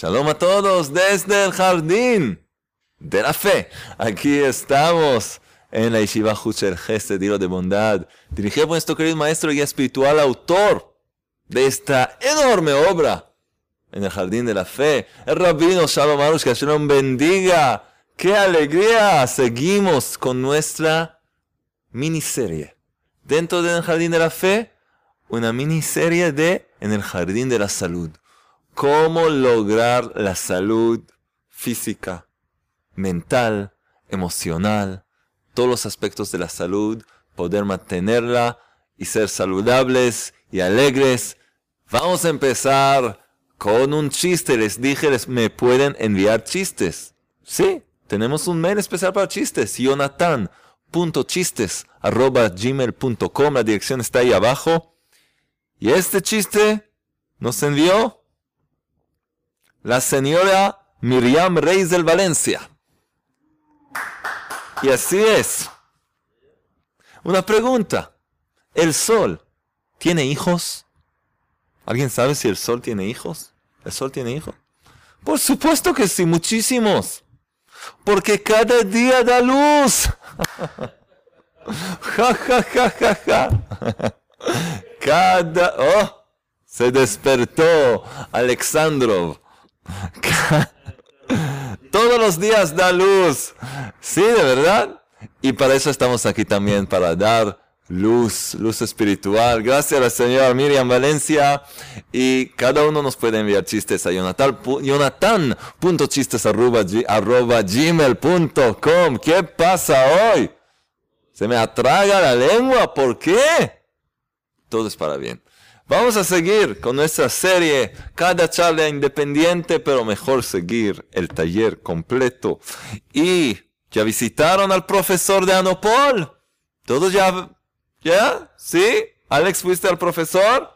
Shalom a todos desde el jardín de la fe. Aquí estamos en la Yeshiva Hucher Gesed, Dilo de Bondad, dirigido por nuestro querido maestro y espiritual, autor de esta enorme obra en el jardín de la fe. El rabino Shalom Arush, que bendiga. ¡Qué alegría! Seguimos con nuestra miniserie. Dentro del jardín de la fe, una miniserie de En el jardín de la salud cómo lograr la salud física, mental, emocional, todos los aspectos de la salud, poder mantenerla y ser saludables y alegres. Vamos a empezar con un chiste. Les dije, les, me pueden enviar chistes. Sí, tenemos un mail especial para chistes. Jonathan.chistes.gmail.com La dirección está ahí abajo. Y este chiste nos envió la señora Miriam Reis del Valencia. Y así es. Una pregunta. ¿El sol tiene hijos? ¿Alguien sabe si el sol tiene hijos? ¿El sol tiene hijos? Por supuesto que sí, muchísimos. Porque cada día da luz. ja, ja, ja, ja, ja. Cada... Oh, se despertó Alexandrov. Todos los días da luz. Sí, de verdad. Y para eso estamos aquí también, para dar luz, luz espiritual. Gracias a la señora Miriam Valencia. Y cada uno nos puede enviar chistes a jonathan.chistes.gmail.com. ¿Qué pasa hoy? Se me atraga la lengua. ¿Por qué? Todo es para bien. Vamos a seguir con nuestra serie, cada charla independiente, pero mejor seguir el taller completo. Y ya visitaron al profesor de Anopol. ¿Todos ya? ¿Ya? ¿Sí? ¿Alex fuiste al profesor?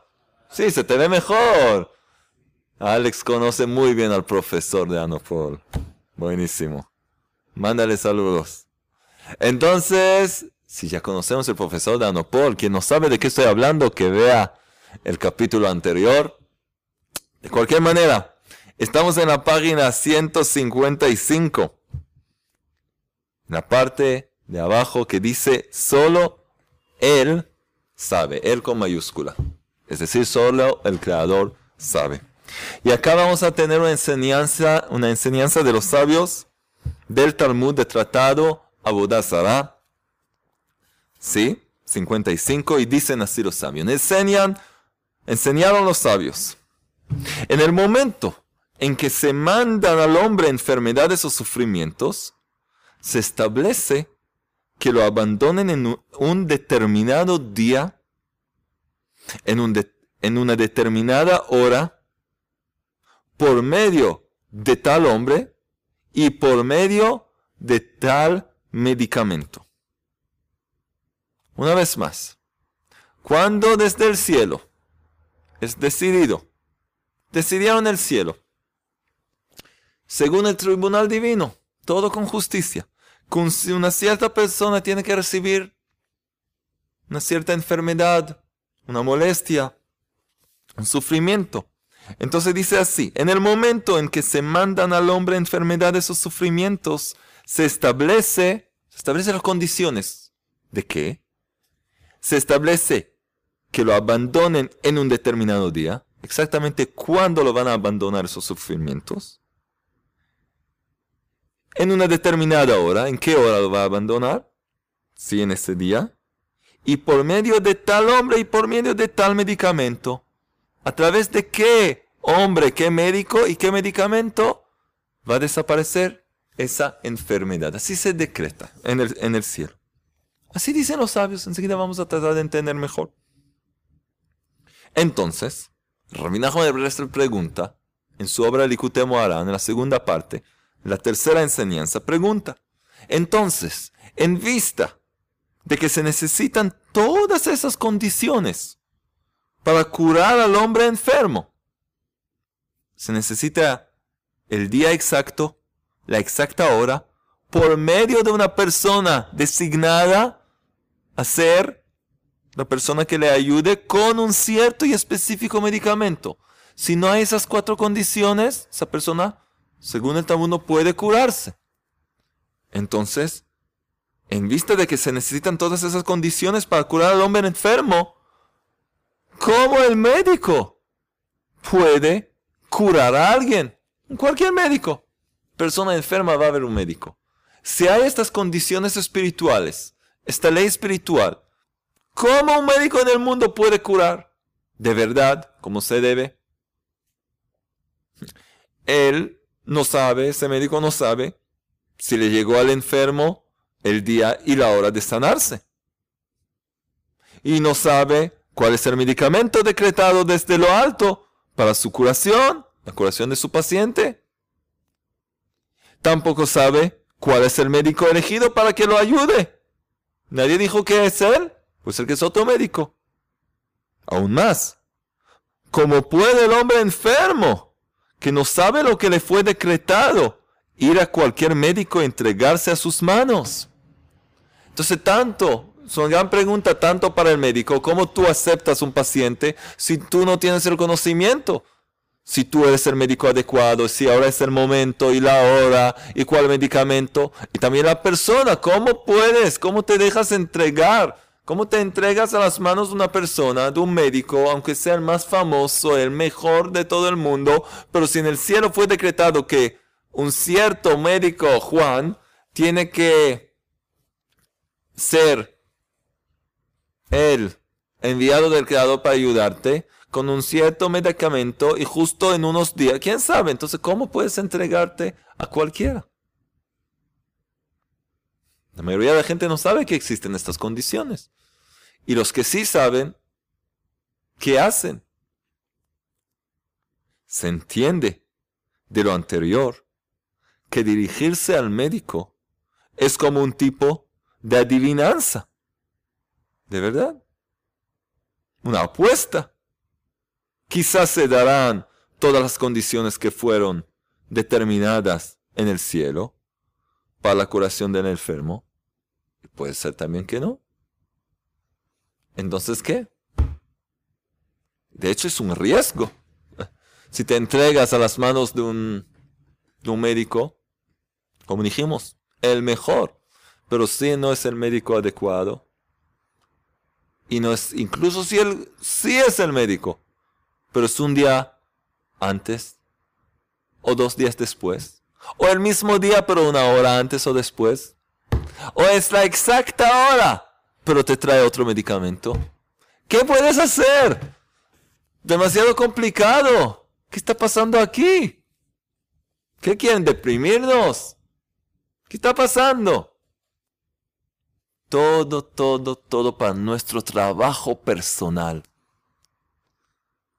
Sí, se te ve mejor. Alex conoce muy bien al profesor de Anopol. Buenísimo. Mándale saludos. Entonces, si ya conocemos al profesor de Anopol, quien no sabe de qué estoy hablando, que vea el capítulo anterior. De cualquier manera, estamos en la página 155, la parte de abajo que dice solo Él sabe, Él con mayúscula. Es decir, solo el Creador sabe. Y acá vamos a tener una enseñanza, una enseñanza de los sabios del Talmud de Tratado Abodazara. ¿Sí? 55. Y dicen así los sabios. Enseñan enseñaron los sabios. En el momento en que se mandan al hombre enfermedades o sufrimientos, se establece que lo abandonen en un determinado día, en, en una determinada hora, por medio de tal hombre y por medio de tal medicamento. Una vez más, cuando desde el cielo es decidido. Decidieron el cielo. Según el tribunal divino, todo con justicia. Con una cierta persona tiene que recibir una cierta enfermedad, una molestia, un sufrimiento. Entonces dice así, en el momento en que se mandan al hombre enfermedades o sufrimientos, se establece, se establecen las condiciones. ¿De qué? Se establece que lo abandonen en un determinado día, exactamente cuándo lo van a abandonar esos sufrimientos, en una determinada hora, en qué hora lo va a abandonar, si en ese día, y por medio de tal hombre y por medio de tal medicamento, a través de qué hombre, qué médico y qué medicamento va a desaparecer esa enfermedad. Así se decreta en el, en el cielo. Así dicen los sabios, enseguida vamos a tratar de entender mejor. Entonces, Rabbi Nachman pregunta, en su obra Likutei Moharan, en la segunda parte, la tercera enseñanza, pregunta, entonces, en vista de que se necesitan todas esas condiciones para curar al hombre enfermo, se necesita el día exacto, la exacta hora, por medio de una persona designada a ser la persona que le ayude con un cierto y específico medicamento. Si no hay esas cuatro condiciones, esa persona, según el Talmud, no puede curarse. Entonces, en vista de que se necesitan todas esas condiciones para curar al hombre enfermo, ¿cómo el médico puede curar a alguien? Cualquier médico. Persona enferma va a haber un médico. Si hay estas condiciones espirituales, esta ley espiritual, ¿cómo un médico en el mundo puede curar? De verdad, como se debe. Él no sabe, ese médico no sabe si le llegó al enfermo el día y la hora de sanarse. Y no sabe cuál es el medicamento decretado desde lo alto para su curación, la curación de su paciente. Tampoco sabe cuál es el médico elegido para que lo ayude. Nadie dijo que es él, pues el que es otro médico. Aún más, ¿cómo puede el hombre enfermo, que no sabe lo que le fue decretado, ir a cualquier médico y entregarse a sus manos? Entonces, tanto, es una gran pregunta, tanto para el médico, ¿cómo tú aceptas un paciente si tú no tienes el conocimiento? si tú eres el médico adecuado, si ahora es el momento y la hora y cuál medicamento. Y también la persona, ¿cómo puedes? ¿Cómo te dejas entregar? ¿Cómo te entregas a las manos de una persona, de un médico, aunque sea el más famoso, el mejor de todo el mundo? Pero si en el cielo fue decretado que un cierto médico, Juan, tiene que ser el enviado del Creador para ayudarte, con un cierto medicamento y justo en unos días, quién sabe, entonces ¿cómo puedes entregarte a cualquiera? La mayoría de la gente no sabe que existen estas condiciones. Y los que sí saben, ¿qué hacen? Se entiende de lo anterior que dirigirse al médico es como un tipo de adivinanza. ¿De verdad? Una apuesta quizás se darán todas las condiciones que fueron determinadas en el cielo para la curación del enfermo. Puede ser también que no. Entonces, ¿qué? De hecho, es un riesgo. Si te entregas a las manos de un, de un médico, como dijimos, el mejor, pero si no es el médico adecuado, y no es, incluso si él sí es el médico, pero es un día antes o dos días después, o el mismo día pero una hora antes o después, o es la exacta hora, pero te trae otro medicamento. ¿Qué puedes hacer? Demasiado complicado. ¿Qué está pasando aquí? ¿Qué quieren deprimirnos? ¿Qué está pasando? Todo, todo, todo para nuestro trabajo personal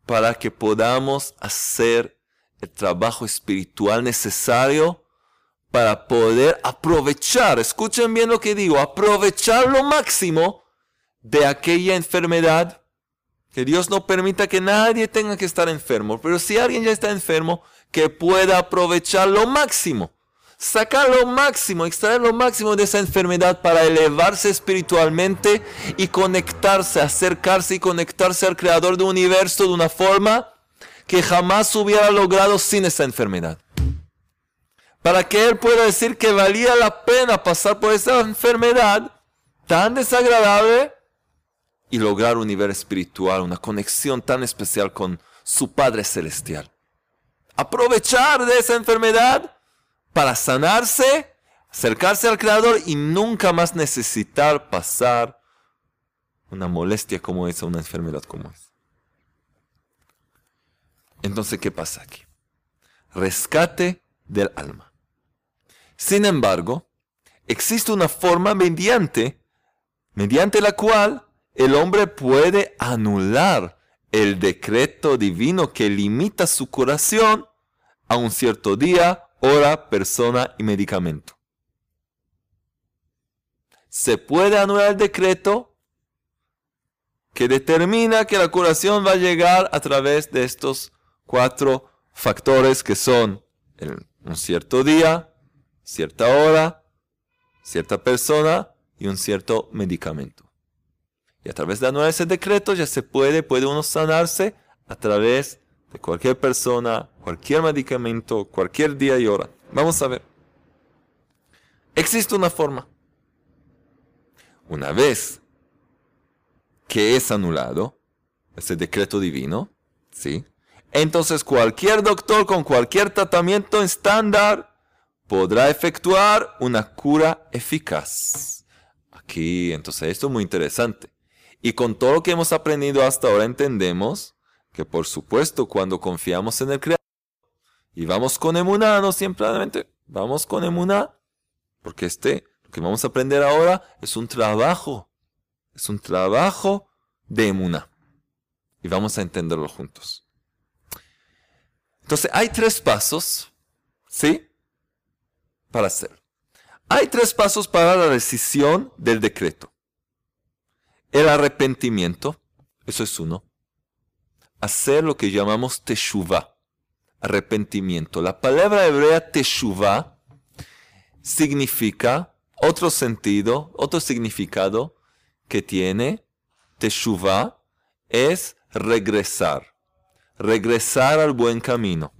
para que podamos hacer el trabajo espiritual necesario para poder aprovechar, escuchen bien lo que digo, aprovechar lo máximo de aquella enfermedad. Que Dios no permita que nadie tenga que estar enfermo, pero si alguien ya está enfermo, que pueda aprovechar lo máximo sacar lo máximo, extraer lo máximo de esa enfermedad para elevarse espiritualmente y conectarse, acercarse y conectarse al creador del universo de una forma que jamás hubiera logrado sin esa enfermedad. Para que él pueda decir que valía la pena pasar por esa enfermedad tan desagradable y lograr un nivel espiritual, una conexión tan especial con su Padre Celestial. Aprovechar de esa enfermedad para sanarse, acercarse al Creador y nunca más necesitar pasar una molestia como esa, una enfermedad como esa. Entonces, ¿qué pasa aquí? Rescate del alma. Sin embargo, existe una forma mediante, mediante la cual el hombre puede anular el decreto divino que limita su curación a un cierto día hora, persona y medicamento. Se puede anular el decreto que determina que la curación va a llegar a través de estos cuatro factores que son un cierto día, cierta hora, cierta persona y un cierto medicamento. Y a través de anular ese decreto ya se puede, puede uno sanarse a través de cualquier persona, cualquier medicamento, cualquier día y hora. Vamos a ver. Existe una forma. Una vez que es anulado ese decreto divino, ¿sí? Entonces cualquier doctor con cualquier tratamiento estándar podrá efectuar una cura eficaz. Aquí, entonces esto es muy interesante. Y con todo lo que hemos aprendido hasta ahora entendemos que por supuesto cuando confiamos en el Creador y vamos con emuná, no simplemente vamos con emuná, porque este, lo que vamos a aprender ahora es un trabajo, es un trabajo de emuná. Y vamos a entenderlo juntos. Entonces hay tres pasos, ¿sí? Para hacer. Hay tres pasos para la decisión del decreto. El arrepentimiento, eso es uno. Hacer lo que llamamos teshuvah, arrepentimiento. La palabra hebrea teshuvah significa otro sentido, otro significado que tiene teshuvah es regresar. Regresar al buen camino.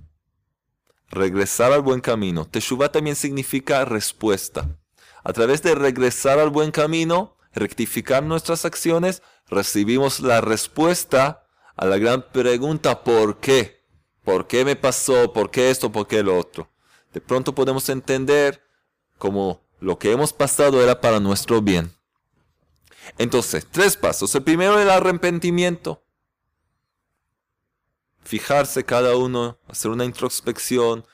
Regresar al buen camino. Teshuvah también significa respuesta. A través de regresar al buen camino, rectificar nuestras acciones, recibimos la respuesta a la gran pregunta ¿por qué? ¿Por qué me pasó? ¿Por qué esto? ¿Por qué lo otro? De pronto podemos entender como lo que hemos pasado era para nuestro bien. Entonces, tres pasos. El primero, el arrepentimiento. Fijarse cada uno, hacer una introspección.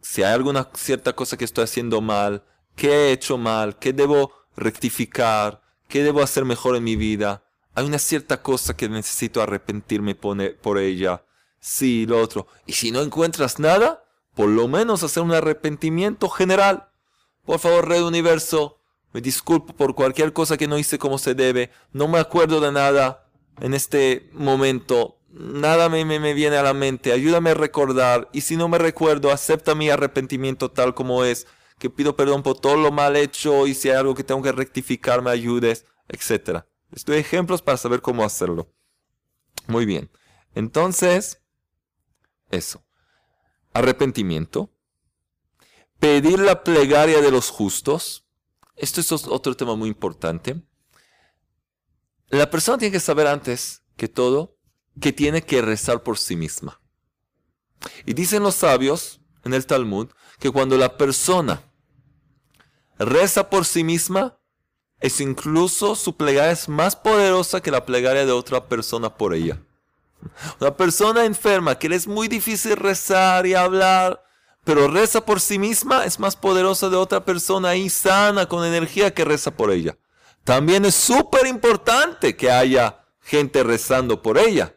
Si hay alguna cierta cosa que estoy haciendo mal, qué he hecho mal, qué debo rectificar, qué debo hacer mejor en mi vida. Hay una cierta cosa que necesito arrepentirme por ella. Sí, lo otro. Y si no encuentras nada, por lo menos hacer un arrepentimiento general. Por favor, Red Universo, me disculpo por cualquier cosa que no hice como se debe. No me acuerdo de nada en este momento. Nada me, me, me viene a la mente. Ayúdame a recordar. Y si no me recuerdo, acepta mi arrepentimiento tal como es que pido perdón por todo lo mal hecho y si hay algo que tengo que rectificar me ayudes, etc. Les doy ejemplos para saber cómo hacerlo. Muy bien. Entonces, eso. Arrepentimiento. Pedir la plegaria de los justos. Esto es otro tema muy importante. La persona tiene que saber antes que todo que tiene que rezar por sí misma. Y dicen los sabios en el Talmud que cuando la persona reza por sí misma, es incluso su plegaria es más poderosa que la plegaria de otra persona por ella. Una persona enferma que le es muy difícil rezar y hablar, pero reza por sí misma, es más poderosa de otra persona ahí sana, con energía, que reza por ella. También es súper importante que haya gente rezando por ella,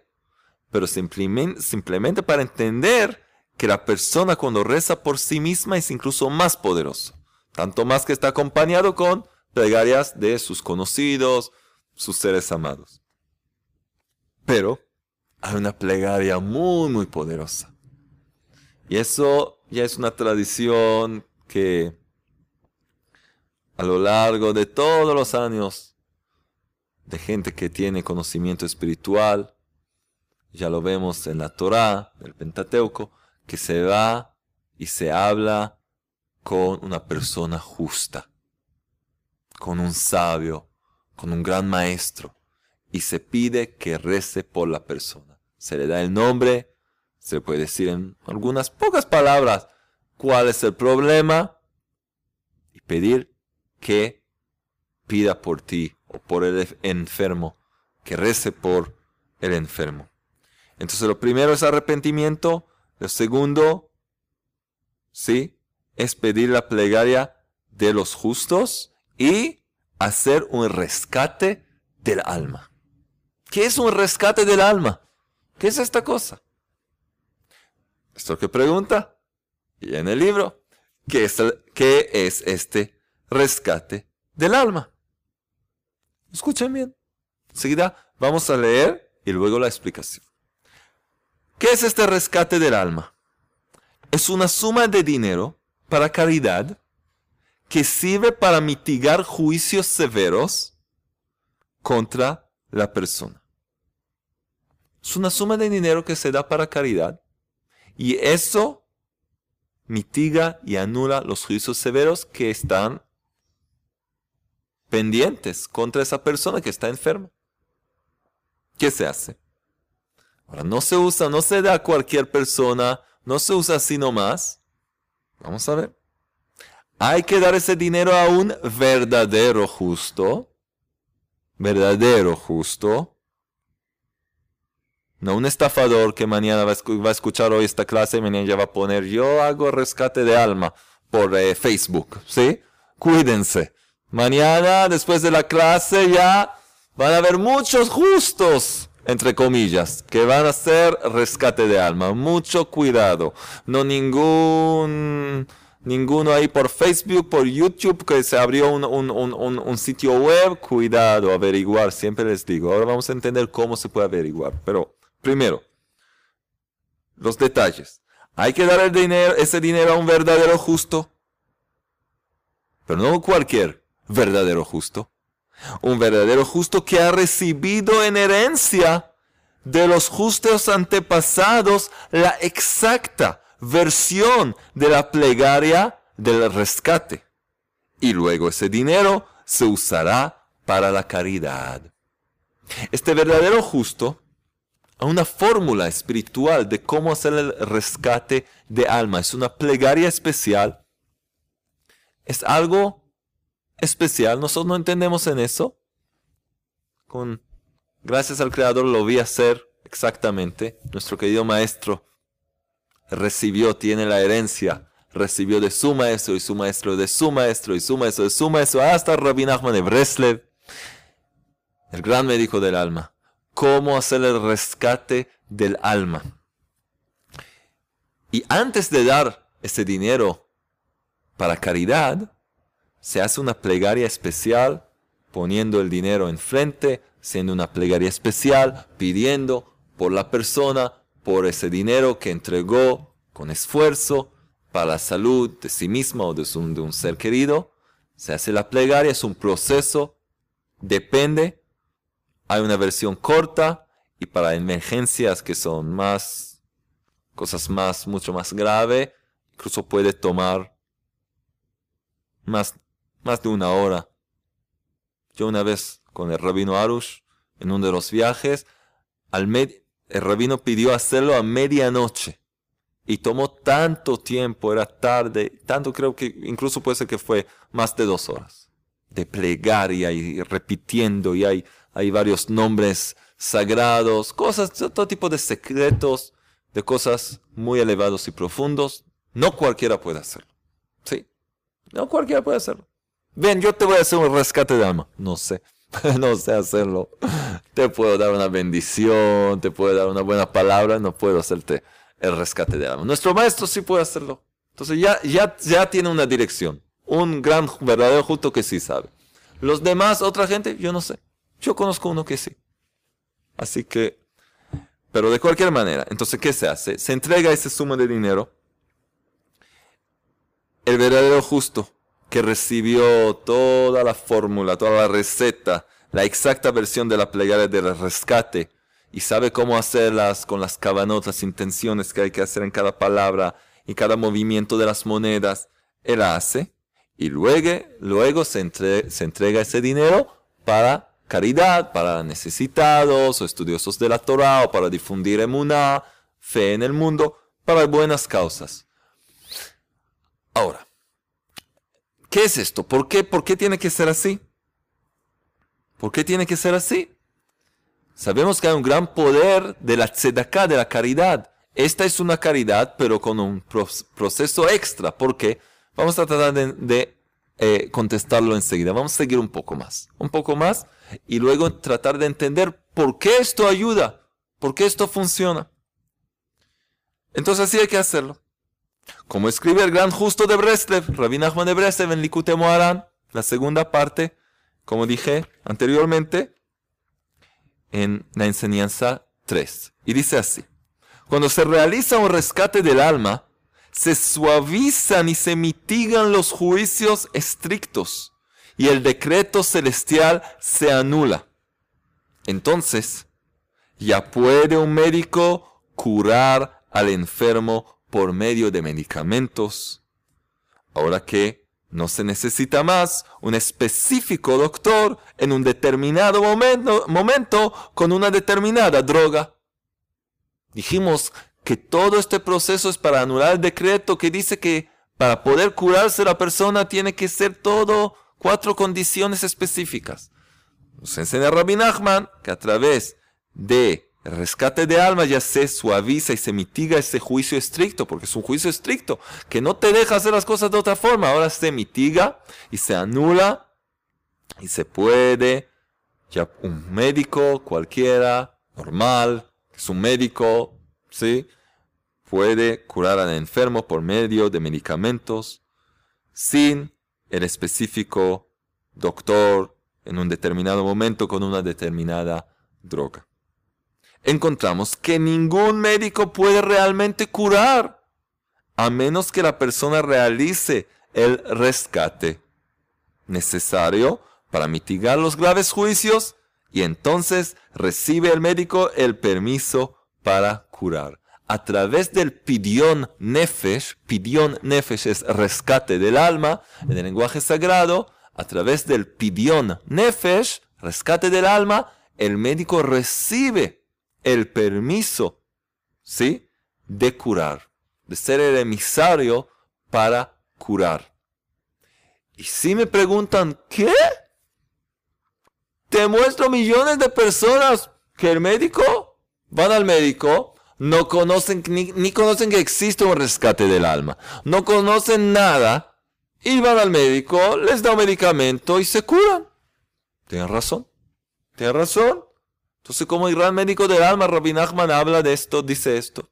pero simplemente, para entender que la persona cuando reza por sí misma es incluso más poderosa. Tanto más que está acompañado con plegarias de sus conocidos, sus seres amados. Pero hay una plegaria muy, muy poderosa. Y eso ya es una tradición que a lo largo de todos los años de gente que tiene conocimiento espiritual, ya lo vemos en la Torá, el Pentateuco, que se va y se habla con una persona justa, con un sabio, con un gran maestro, y se pide que rece por la persona. Se le da el nombre, se puede decir en algunas pocas palabras cuál es el problema y pedir que pida por ti o por el enfermo, que rece por el enfermo. Entonces lo primero es arrepentimiento, lo segundo, ¿sí? es pedir la plegaria de los justos y hacer un rescate del alma. ¿Qué es un rescate del alma? ¿Qué es esta cosa? Esto que pregunta y en el libro, ¿qué es, ¿qué es este rescate del alma? Escuchen bien. Enseguida vamos a leer y luego la explicación. ¿Qué es este rescate del alma? Es una suma de dinero para caridad que sirve para mitigar juicios severos contra la persona. Es una suma de dinero que se da para caridad. Y eso mitiga y anula los juicios severos que están pendientes contra esa persona que está enferma. ¿Qué se hace? Ahora, no se usa, no se da a cualquier persona, no se usa así nomás. Vamos a ver. Hay que dar ese dinero a un verdadero justo. Verdadero justo. No un estafador que mañana va a, escuchar hoy esta clase y mañana ya va a poner yo hago rescate de alma por eh, Facebook. ¿Sí? Cuídense. Mañana, después de la clase, ya van a haber muchos justos, entre comillas, que van a hacer rescate de alma. Mucho cuidado. No ningún, ninguno ahí por Facebook, por YouTube, que se abrió un, un sitio web. Cuidado, averiguar. Siempre les digo. Ahora vamos a entender cómo se puede averiguar. Pero, primero, los detalles. Hay que dar el dinero, ese dinero a un verdadero justo. Pero no cualquier verdadero justo. Un verdadero justo que ha recibido en herencia de los justos antepasados la exacta versión de la plegaria del rescate. Y luego ese dinero se usará para la caridad. Este verdadero justo, una fórmula espiritual de cómo hacer el rescate de alma, es una plegaria especial, es algo especial. Nosotros no entendemos en eso. Con, gracias al Creador lo vi hacer exactamente. Nuestro querido maestro recibió, tiene la herencia, recibió de su maestro y su maestro de su maestro y su maestro de su maestro hasta Rabbi Nachman de Breslev, el gran médico del alma. Cómo hacer el rescate del alma. Y antes de dar ese dinero para caridad, se hace una plegaria especial poniendo el dinero enfrente, siendo una plegaria especial, pidiendo por la persona, por ese dinero que entregó con esfuerzo para la salud de sí misma o de, un, de un ser querido. Se hace la plegaria, es un proceso, depende. Hay una versión corta y para emergencias que son más, cosas más, mucho más graves, incluso puede tomar más más de una hora. Yo una vez con el rabino Arush, en uno de los viajes, al el rabino pidió hacerlo a medianoche. Y tomó tanto tiempo, era tarde, tanto creo que incluso puede ser que fue más de dos horas. De plegaria y repitiendo, y hay, hay varios nombres sagrados, cosas, todo tipo de secretos, de cosas muy elevados y profundos. No cualquiera puede hacerlo. Sí, no cualquiera puede hacerlo. Ven, yo te voy a hacer un rescate de alma. No sé, no sé hacerlo. Te puedo dar una bendición, te puedo dar una buena palabra, no puedo hacerte el rescate de alma. Nuestro maestro sí puede hacerlo. Entonces ya, ya, ya tiene una dirección. Un gran verdadero justo que sí sabe. Los demás, otra gente, yo no sé. Yo conozco uno que sí. Así que, pero de cualquier manera, entonces, ¿qué se hace? Se entrega ese suma de dinero. El verdadero justo que recibió toda la fórmula, toda la receta, la exacta versión de la plegaria del rescate y sabe cómo hacerlas con las cabanotas, intenciones que hay que hacer en cada palabra y cada movimiento de las monedas, él hace y luego, luego se, se entrega ese dinero para caridad, para necesitados o estudiosos de la Torah o para difundir emuná, fe en el mundo, para buenas causas. Ahora, ¿Qué es esto? ¿Por qué, ¿Por qué tiene que ser así? ¿Por qué tiene que ser así? Sabemos que hay un gran poder de la tzedakah, de la caridad. Esta es una caridad, pero con un proceso extra. ¿Por qué? Vamos a tratar de, eh, contestarlo enseguida. Vamos a seguir un poco más. Un poco más y luego tratar de entender por qué esto ayuda, por qué esto funciona. Entonces así hay que hacerlo. Como escribe el gran justo de Breslev, Rabbi Nachman de Breslev en Likute Moharan, la segunda parte, como dije anteriormente, en la enseñanza 3. Y dice así, cuando se realiza un rescate del alma, se suavizan y se mitigan los juicios estrictos y el decreto celestial se anula. Entonces, ya puede un médico curar al enfermo por medio de medicamentos. Ahora que no se necesita más un específico doctor en un determinado momento, momento con una determinada droga. Dijimos que todo este proceso es para anular el decreto que dice que para poder curarse la persona tiene que ser todo cuatro condiciones específicas. Nos enseña Rabbi Nachman que a través de rescate de alma ya se suaviza y se mitiga ese juicio estricto, porque es un juicio estricto que no te deja hacer las cosas de otra forma. Ahora se mitiga y se anula y se puede, ya un médico cualquiera, normal, es un médico, ¿sí? Puede curar al enfermo por medio de medicamentos sin el específico doctor en un determinado momento con una determinada droga. Encontramos que ningún médico puede realmente curar a menos que la persona realice el rescate necesario para mitigar los graves juicios y entonces recibe el médico el permiso para curar. A través del pidión nefesh, pidión nefesh es rescate del alma en el lenguaje sagrado, a través del pidión nefesh, rescate del alma, el médico recibe el permiso, ¿sí? De curar, de ser el emisario para curar. Y si me preguntan, ¿qué? Te muestro millones de personas que el médico, van al médico, no conocen, ni, ni conocen que existe un rescate del alma, no conocen nada, y van al médico, les da un medicamento y se curan. Tienen razón. Tienen razón. Entonces, como el gran médico del alma, Rabbi Nachman habla de esto, dice esto.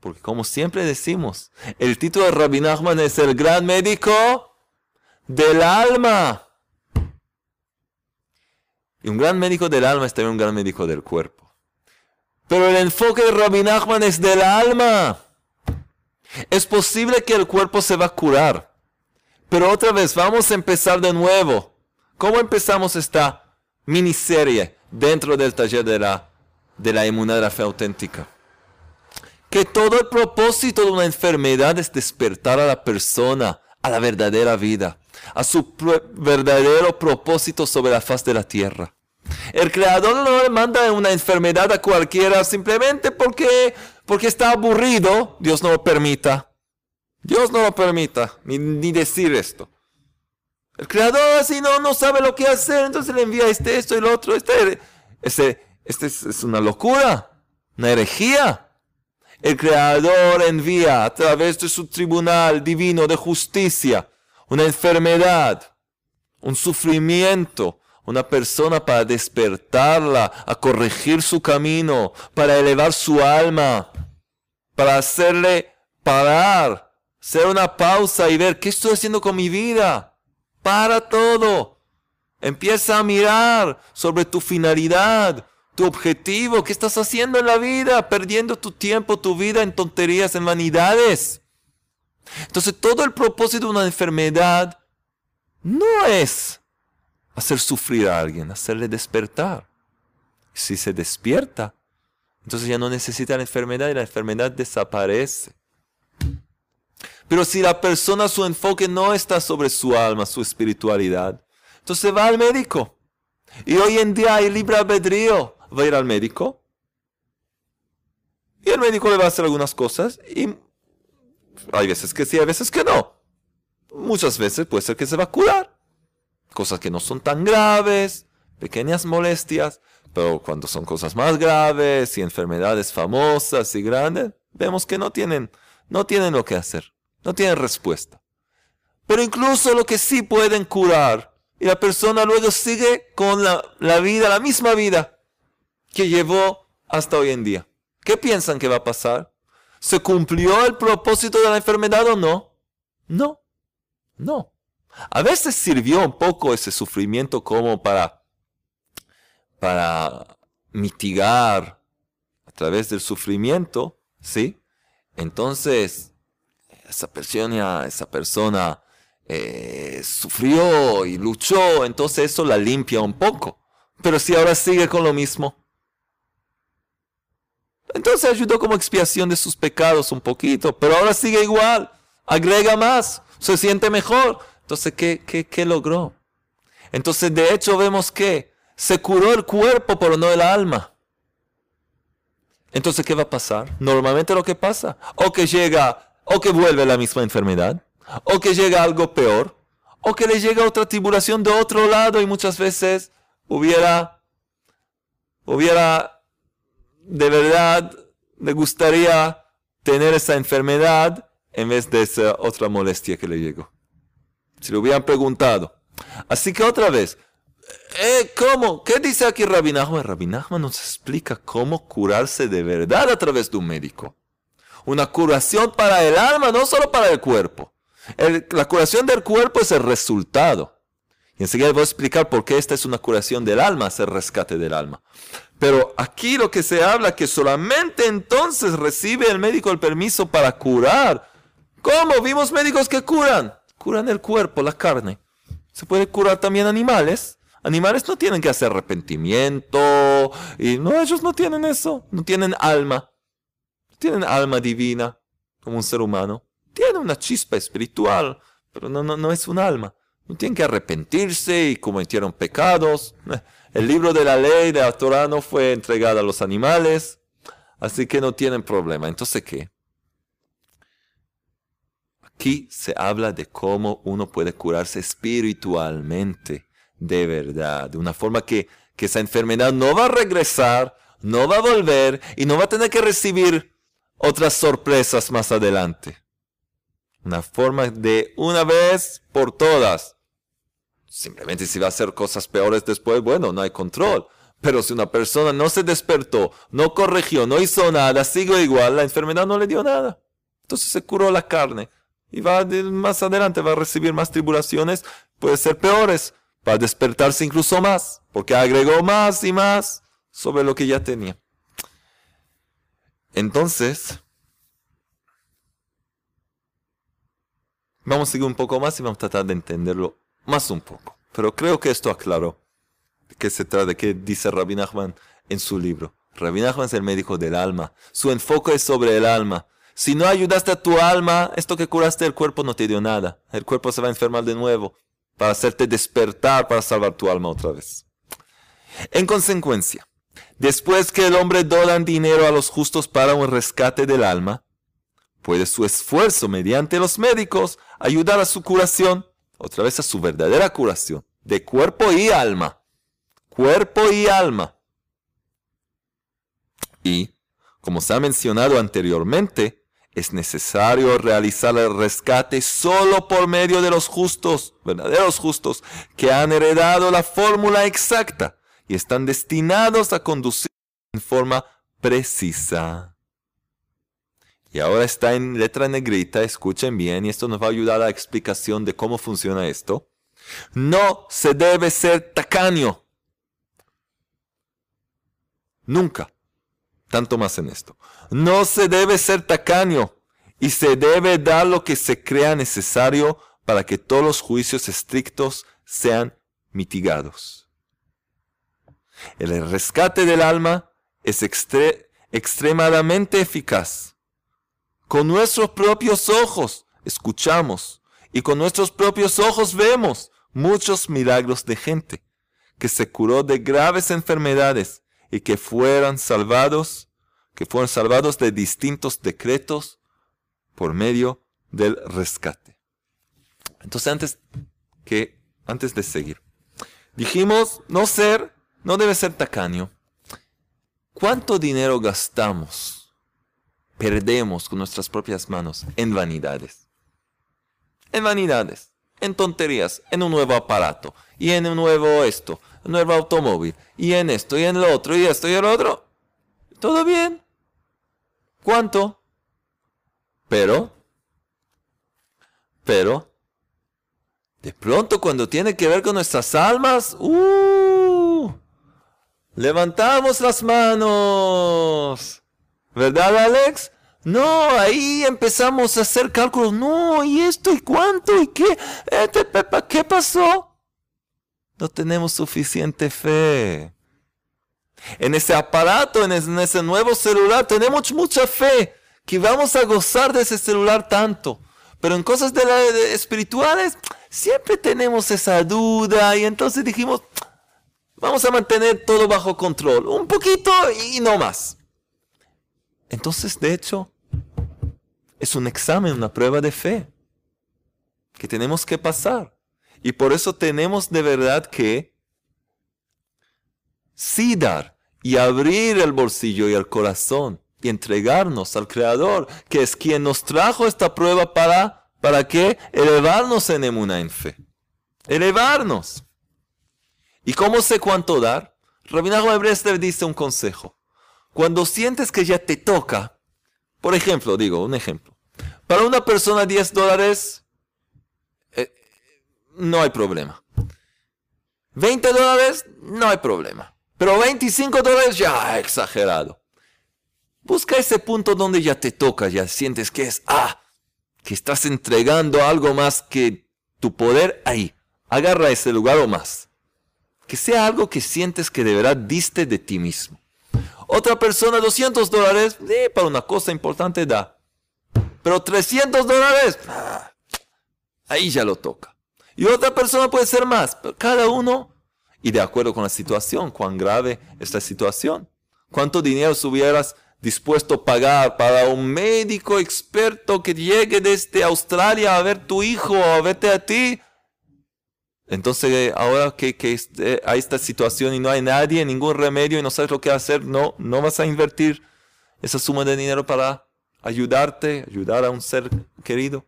Porque como siempre decimos, el título de Rabbi Nachman es el gran médico del alma. Y un gran médico del alma es también un gran médico del cuerpo. Pero el enfoque de Rabbi Nachman es del alma. Es posible que el cuerpo se va a curar. Pero otra vez, vamos a empezar de nuevo. ¿Cómo empezamos esta miniserie dentro del taller de la, de la inmunidad de la fe auténtica? Que todo el propósito de una enfermedad es despertar a la persona a la verdadera vida, a su verdadero propósito sobre la faz de la tierra. El creador no le manda una enfermedad a cualquiera simplemente porque, porque está aburrido, Dios no lo permita. Dios no lo permita, ni, decir esto. El creador así no, no sabe lo que hacer, entonces le envía este, esto y lo otro. Este, este, este es, una locura, una herejía. El creador envía a través de su tribunal divino de justicia una enfermedad, un sufrimiento, una persona para despertarla, a corregir su camino, para elevar su alma, para hacerle parar Hacer una pausa y ver qué estoy haciendo con mi vida. Para todo. Empieza a mirar sobre tu finalidad, tu objetivo, qué estás haciendo en la vida, perdiendo tu tiempo, tu vida en tonterías, en vanidades. Entonces todo el propósito de una enfermedad no es hacer sufrir a alguien, hacerle despertar. Si se despierta, entonces ya no necesita la enfermedad y la enfermedad desaparece. Pero si la persona, su enfoque no está sobre su alma, su espiritualidad, entonces va al médico. Y hoy en día hay libre albedrío. Va a ir al médico. Y el médico le va a hacer algunas cosas. Y hay veces que sí, hay veces que no. Muchas veces puede ser que se va a curar. Cosas que no son tan graves, pequeñas molestias. Pero cuando son cosas más graves y enfermedades famosas y grandes, vemos que no tienen, no tienen lo que hacer. No tienen respuesta. Pero incluso lo que sí pueden curar, y la persona luego sigue con la, la vida, la misma vida que llevó hasta hoy en día. ¿Qué piensan que va a pasar? ¿Se cumplió el propósito de la enfermedad o no? No, no. A veces sirvió un poco ese sufrimiento como para, para mitigar a través del sufrimiento, ¿sí? Entonces, esa persona, esa persona eh, sufrió y luchó, entonces eso la limpia un poco. Pero si ahora sigue con lo mismo, Entonces ayudó como expiación de sus pecados un poquito, pero ahora sigue igual, agrega más, se siente mejor. Entonces, ¿qué, qué, qué logró? Entonces, de hecho, vemos que se curó el cuerpo, pero no el alma. Entonces, ¿qué va a pasar? Normalmente lo que pasa, o que llega, o que vuelve la misma enfermedad, o que llega algo peor, o que le llega otra tribulación de otro lado y muchas veces hubiera, hubiera, de verdad, le gustaría tener esa enfermedad en vez de esa otra molestia que le llegó. Si le hubieran preguntado. Así que otra vez, eh, ¿cómo? ¿Qué dice aquí Rabbi Nachman? Nos explica cómo curarse de verdad a través de un médico. Una curación para el alma, no solo para el cuerpo. la curación del cuerpo es el resultado. Y enseguida voy a explicar por qué esta es una curación del alma, es el rescate del alma. Pero aquí lo que se habla que solamente entonces recibe el médico el permiso para curar. ¿Cómo? Vimos médicos que curan. Curan el cuerpo, la carne. Se puede curar también animales. Animales no tienen que hacer arrepentimiento. Y no, ellos no tienen eso. No tienen alma. Tienen alma divina como un ser humano. Tienen una chispa espiritual, pero no es un alma. No tienen que arrepentirse y cometieron pecados. El libro de la ley de la Torah no fue entregado a los animales. Así que no tienen problema. Entonces, ¿qué? Aquí se habla de cómo uno puede curarse espiritualmente, de verdad, de una forma que, que esa enfermedad no va a regresar, no va a volver y no va a tener que recibir otras sorpresas más adelante. Una forma de una vez por todas. Simplemente si va a hacer cosas peores después, bueno, no hay control. Pero si una persona no se despertó, no corrigió, no hizo nada, sigue igual, la enfermedad no le dio nada. Entonces se curó la carne y va más adelante va a recibir más tribulaciones, puede ser peores, va a despertarse incluso más, porque agregó más y más sobre lo que ya tenía. Entonces, vamos a seguir un poco más y vamos a tratar de entenderlo más un poco. Pero creo que esto aclaró de qué se trata, de qué dice Rabbi Nachman en su libro. Rabbi Nachman es el médico del alma. Su enfoque es sobre el alma. Si no ayudaste a tu alma, esto que curaste el cuerpo no te dio nada. El cuerpo se va a enfermar de nuevo para hacerte despertar, para salvar tu alma otra vez. En consecuencia, después que el hombre dona dinero a los justos para un rescate del alma, puede su esfuerzo mediante los médicos ayudar a su curación, otra vez a su verdadera curación, de cuerpo y alma. Cuerpo y alma. Y, como se ha mencionado anteriormente, es necesario realizar el rescate solo por medio de los justos, verdaderos justos, que han heredado la fórmula exacta y están destinados a conducir en forma precisa. Y ahora está en letra negrita, escuchen bien, y esto nos va a ayudar a la explicación de cómo funciona esto. No se debe ser tacaño. Nunca tanto más en esto. No se debe ser tacaño y se debe dar lo que se crea necesario para que todos los juicios estrictos sean mitigados. El rescate del alma es extremadamente eficaz. Con nuestros propios ojos escuchamos y con nuestros propios ojos vemos muchos milagros de gente que se curó de graves enfermedades y que fueran salvados, que fueron salvados de distintos decretos por medio del rescate. Entonces antes que antes de seguir, dijimos no ser, no debe ser tacaño. ¿Cuánto dinero gastamos, perdemos con nuestras propias manos en vanidades? En vanidades, en tonterías, en un nuevo aparato y en un nuevo esto nuevo automóvil, y en esto, y en lo otro, y esto, y el otro. Todo bien. ¿Cuánto? Pero, pero, de pronto cuando tiene que ver con nuestras almas, ¡uh! Levantamos las manos. ¿Verdad, Alex? No, ahí empezamos a hacer cálculos. No, ¿y esto? ¿Y cuánto? ¿Y qué? Este, ¿Qué pasó? No tenemos suficiente fe. En ese aparato, en ese nuevo celular, tenemos mucha fe que vamos a gozar de ese celular tanto. Pero en cosas de espirituales siempre tenemos esa duda y entonces dijimos, vamos a mantener todo bajo control, un poquito y no más. Entonces, de hecho, es un examen, una prueba de fe que tenemos que pasar. Y por eso tenemos de verdad que sí dar y abrir el bolsillo y el corazón y entregarnos al Creador, que es quien nos trajo esta prueba para, ¿para qué? Elevarnos en emuna, en fe. Elevarnos. ¿Y cómo sé cuánto dar? Rabbi Breslev dice un consejo. Cuando sientes que ya te toca, por ejemplo, digo, un ejemplo. Para una persona 10 dólares, eh, no hay problema. 20 dólares, no hay problema. Pero 25 dólares ya exagerado. Busca ese punto donde ya te toca, ya sientes que es, ah, que estás entregando algo más que tu poder ahí. Agarra ese lugar o más. Que sea algo que sientes que de verdad diste de ti mismo. Otra persona 200 dólares, eh, para una cosa importante da. Pero 300 dólares, ah, ahí ya lo toca. Y otra persona puede ser más, pero cada uno, y de acuerdo con la situación, cuán grave es la situación. ¿Cuánto dinero subieras dispuesto a pagar para un médico experto que llegue desde Australia a ver tu hijo o a verte a ti. Entonces, ahora que, que este, hay esta situación y no hay nadie, ningún remedio y no sabes lo que hacer, no, no vas a invertir esa suma de dinero para ayudarte, ayudar a un ser querido.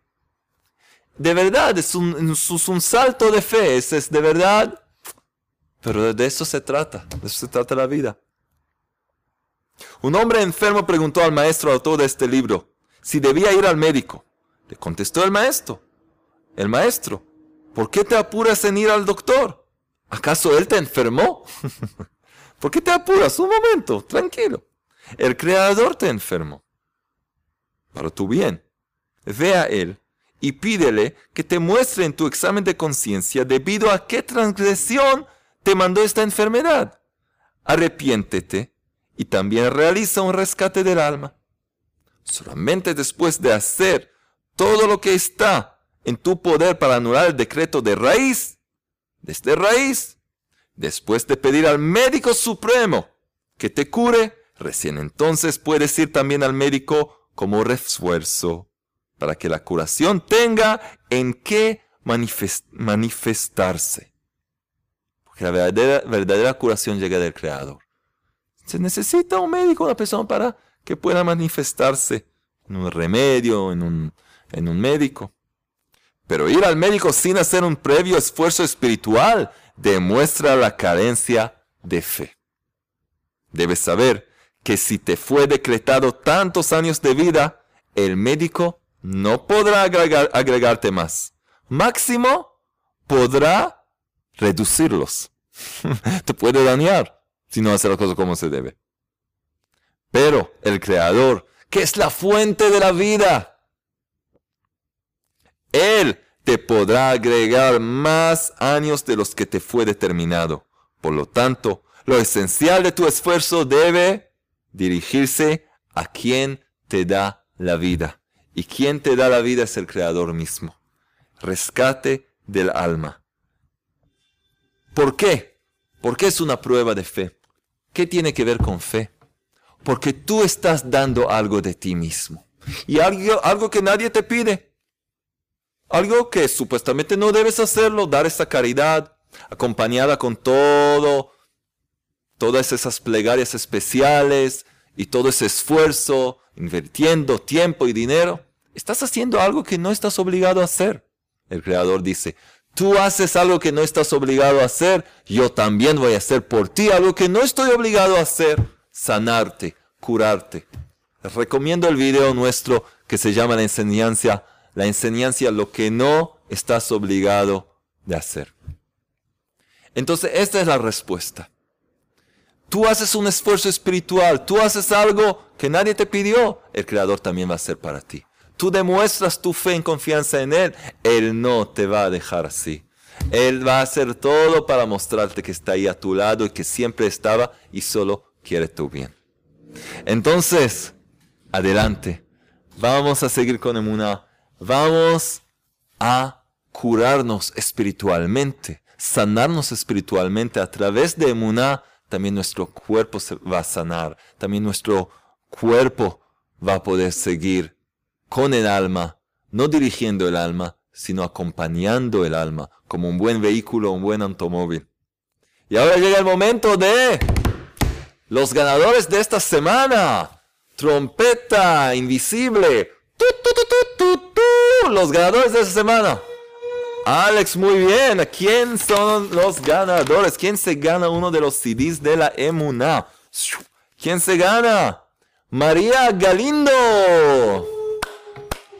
De verdad, es un, es un salto de fe, es, es de verdad. Pero de eso se trata, de eso se trata la vida. Un hombre enfermo preguntó al maestro autor de este libro si debía ir al médico. Le contestó el maestro. El maestro, ¿por qué te apuras en ir al doctor? ¿Acaso él te enfermó? ¿Por qué te apuras? Un momento, tranquilo. El creador te enfermó. Para tu bien. Ve a él y pídele que te muestre en tu examen de conciencia debido a qué transgresión te mandó esta enfermedad. Arrepiéntete y también realiza un rescate del alma. Solamente después de hacer todo lo que está en tu poder para anular el decreto de raíz, desde raíz, después de pedir al médico supremo que te cure, recién entonces puedes ir también al médico como refuerzo para que la curación tenga en qué manifestarse. Porque la verdadera, verdadera curación llega del Creador. Se necesita un médico, una persona para que pueda manifestarse en un remedio, en un, en un médico. Pero ir al médico sin hacer un previo esfuerzo espiritual demuestra la carencia de fe. Debes saber que si te fue decretado tantos años de vida, el médico no podrá agregarte más. Máximo podrá reducirlos. te puede dañar si no hace las cosas como se debe. Pero el Creador, que es la fuente de la vida, Él te podrá agregar más años de los que te fue determinado. Por lo tanto, lo esencial de tu esfuerzo debe dirigirse a quien te da la vida. Y quien te da la vida es el Creador mismo. Rescate del alma. ¿Por qué? Porque es una prueba de fe. ¿Qué tiene que ver con fe? Porque tú estás dando algo de ti mismo. Y algo, algo que nadie te pide. Algo que supuestamente no debes hacerlo, dar esa caridad acompañada con todo, todas esas plegarias especiales y todo ese esfuerzo, invirtiendo tiempo y dinero. Estás haciendo algo que no estás obligado a hacer. El Creador dice, Tú haces algo que no estás obligado a hacer, yo también voy a hacer por ti algo que no estoy obligado a hacer, sanarte, curarte. Les recomiendo el video nuestro que se llama la enseñanza, la enseñanza lo que no estás obligado de hacer. Entonces, esta es la respuesta. Tú haces un esfuerzo espiritual, tú haces algo que nadie te pidió, el Creador también va a hacer para ti tú demuestras tu fe en confianza en Él, Él no te va a dejar así. Él va a hacer todo para mostrarte que está ahí a tu lado y que siempre estaba y solo quiere tu bien. Entonces, adelante. Vamos a seguir con Emuná. Vamos a curarnos espiritualmente, sanarnos espiritualmente a través de Emuná. También nuestro cuerpo se va a sanar. También nuestro cuerpo va a poder seguir con el alma, no dirigiendo el alma, sino acompañando el alma, como un buen vehículo, un buen automóvil. Y ahora llega el momento de los ganadores de esta semana. Trompeta invisible. Los ganadores de esta semana. Alex, muy bien. ¿Quién son los ganadores? ¿Quién se gana uno de los CDs de la Emuna? ¿Quién se gana? María Galindo.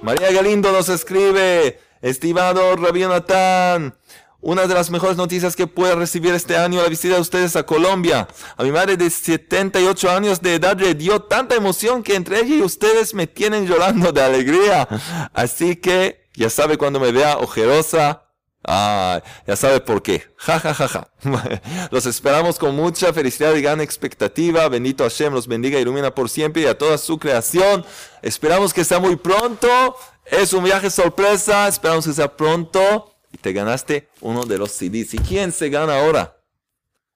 María Galindo nos escribe, estimado Rabbi Natán, una de las mejores noticias que puede recibir este año la visita de ustedes a Colombia. A mi madre de 78 años de edad le dio tanta emoción que entre ella y ustedes me tienen llorando de alegría. Así que ya sabe cuando me vea ojerosa, Ah, ya sabe por qué. Ja, ja, ja, ja. Los esperamos con mucha felicidad y gran expectativa. Bendito Hashem los bendiga ilumina por siempre y a toda su creación. Esperamos que sea muy pronto. Es un viaje sorpresa. Esperamos que sea pronto. Y te ganaste uno de los CDs. ¿Y quién se gana ahora?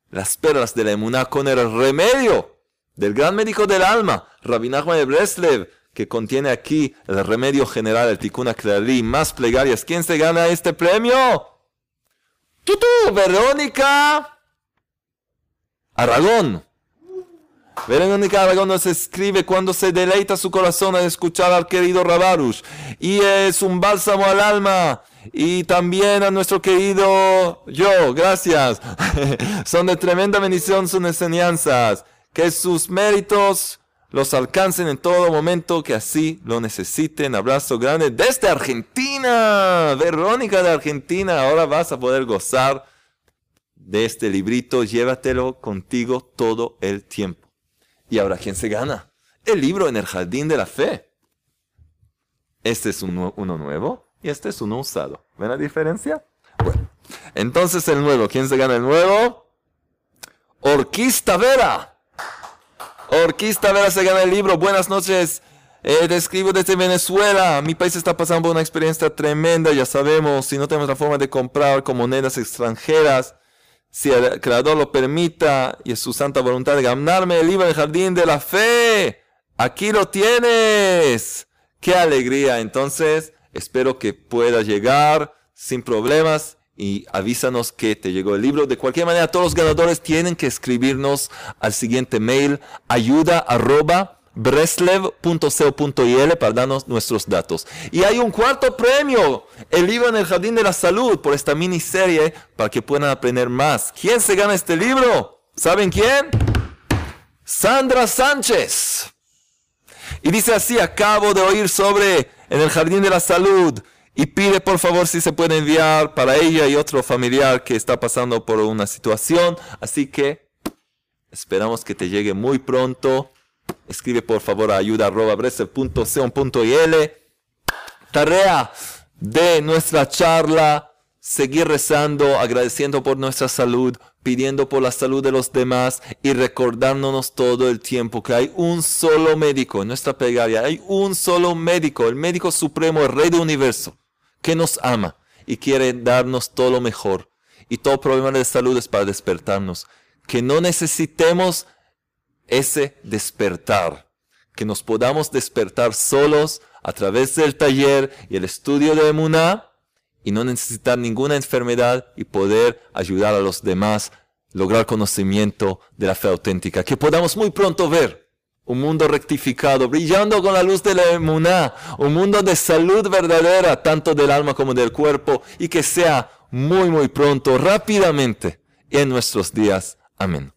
Las perlas de la emuná con el remedio del gran médico del alma, Rabbi Nachman de Breslev que contiene aquí el remedio general, el Tikkun Klali, más plegarias. ¿Quién se gana este premio? ¡Tú, Verónica Aragón. Verónica Aragón nos escribe cuando se deleita su corazón al escuchar al querido Rabarush. Y es un bálsamo al alma. Y también a nuestro querido yo, gracias. Son de tremenda bendición sus enseñanzas. Que sus méritos los alcancen en todo momento que así lo necesiten. Abrazo grande desde Argentina. Verónica de Argentina, ahora vas a poder gozar de este librito. Llévatelo contigo todo el tiempo. Y ahora, ¿quién se gana? El libro en el jardín de la fe. Este es uno, uno nuevo este es uno usado. ¿Ven la diferencia? Bueno, entonces el nuevo. ¿Quién se gana el nuevo? Orquista Vera. Orquista Vera se gana el libro. Buenas noches. Eh, escribo desde Venezuela. Mi país está pasando por una experiencia tremenda, ya sabemos. Si no tenemos la forma de comprar con monedas extranjeras, si el creador lo permita y es su santa voluntad de ganarme el libro del jardín de la fe. Aquí lo tienes. Qué alegría. Entonces, espero que pueda llegar sin problemas y avísanos que te llegó el libro. De cualquier manera, todos los ganadores tienen que escribirnos al siguiente mail, ayuda arroba para darnos nuestros datos. Y hay un cuarto premio, el libro en el Jardín de la Salud, por esta miniserie, para que puedan aprender más. ¿Quién se gana este libro? ¿Saben quién? Sandra Sánchez. Y dice así, acabo de oír sobre en el Jardín de la Salud y pide por favor si se puede enviar para ella y otro familiar que está pasando por una situación. Así que esperamos que te llegue muy pronto. Escribe por favor a. Tarea de nuestra charla. Seguir rezando, agradeciendo por nuestra salud, pidiendo por la salud de los demás y recordándonos todo el tiempo que hay un solo médico en nuestra plegaria. Hay un solo médico, el médico supremo, el rey del universo que nos ama y quiere darnos todo lo mejor. Y todo problema de salud es para despertarnos. Que no necesitemos ese despertar. Que nos podamos despertar solos a través del taller y el estudio de Emuná y no necesitar ninguna enfermedad y poder ayudar a los demás, lograr conocimiento de la fe auténtica. Que podamos muy pronto ver un mundo rectificado, brillando con la luz de la emuná, un mundo de salud verdadera, tanto del alma como del cuerpo, y que sea muy, muy pronto, rápidamente, en nuestros días. Amén.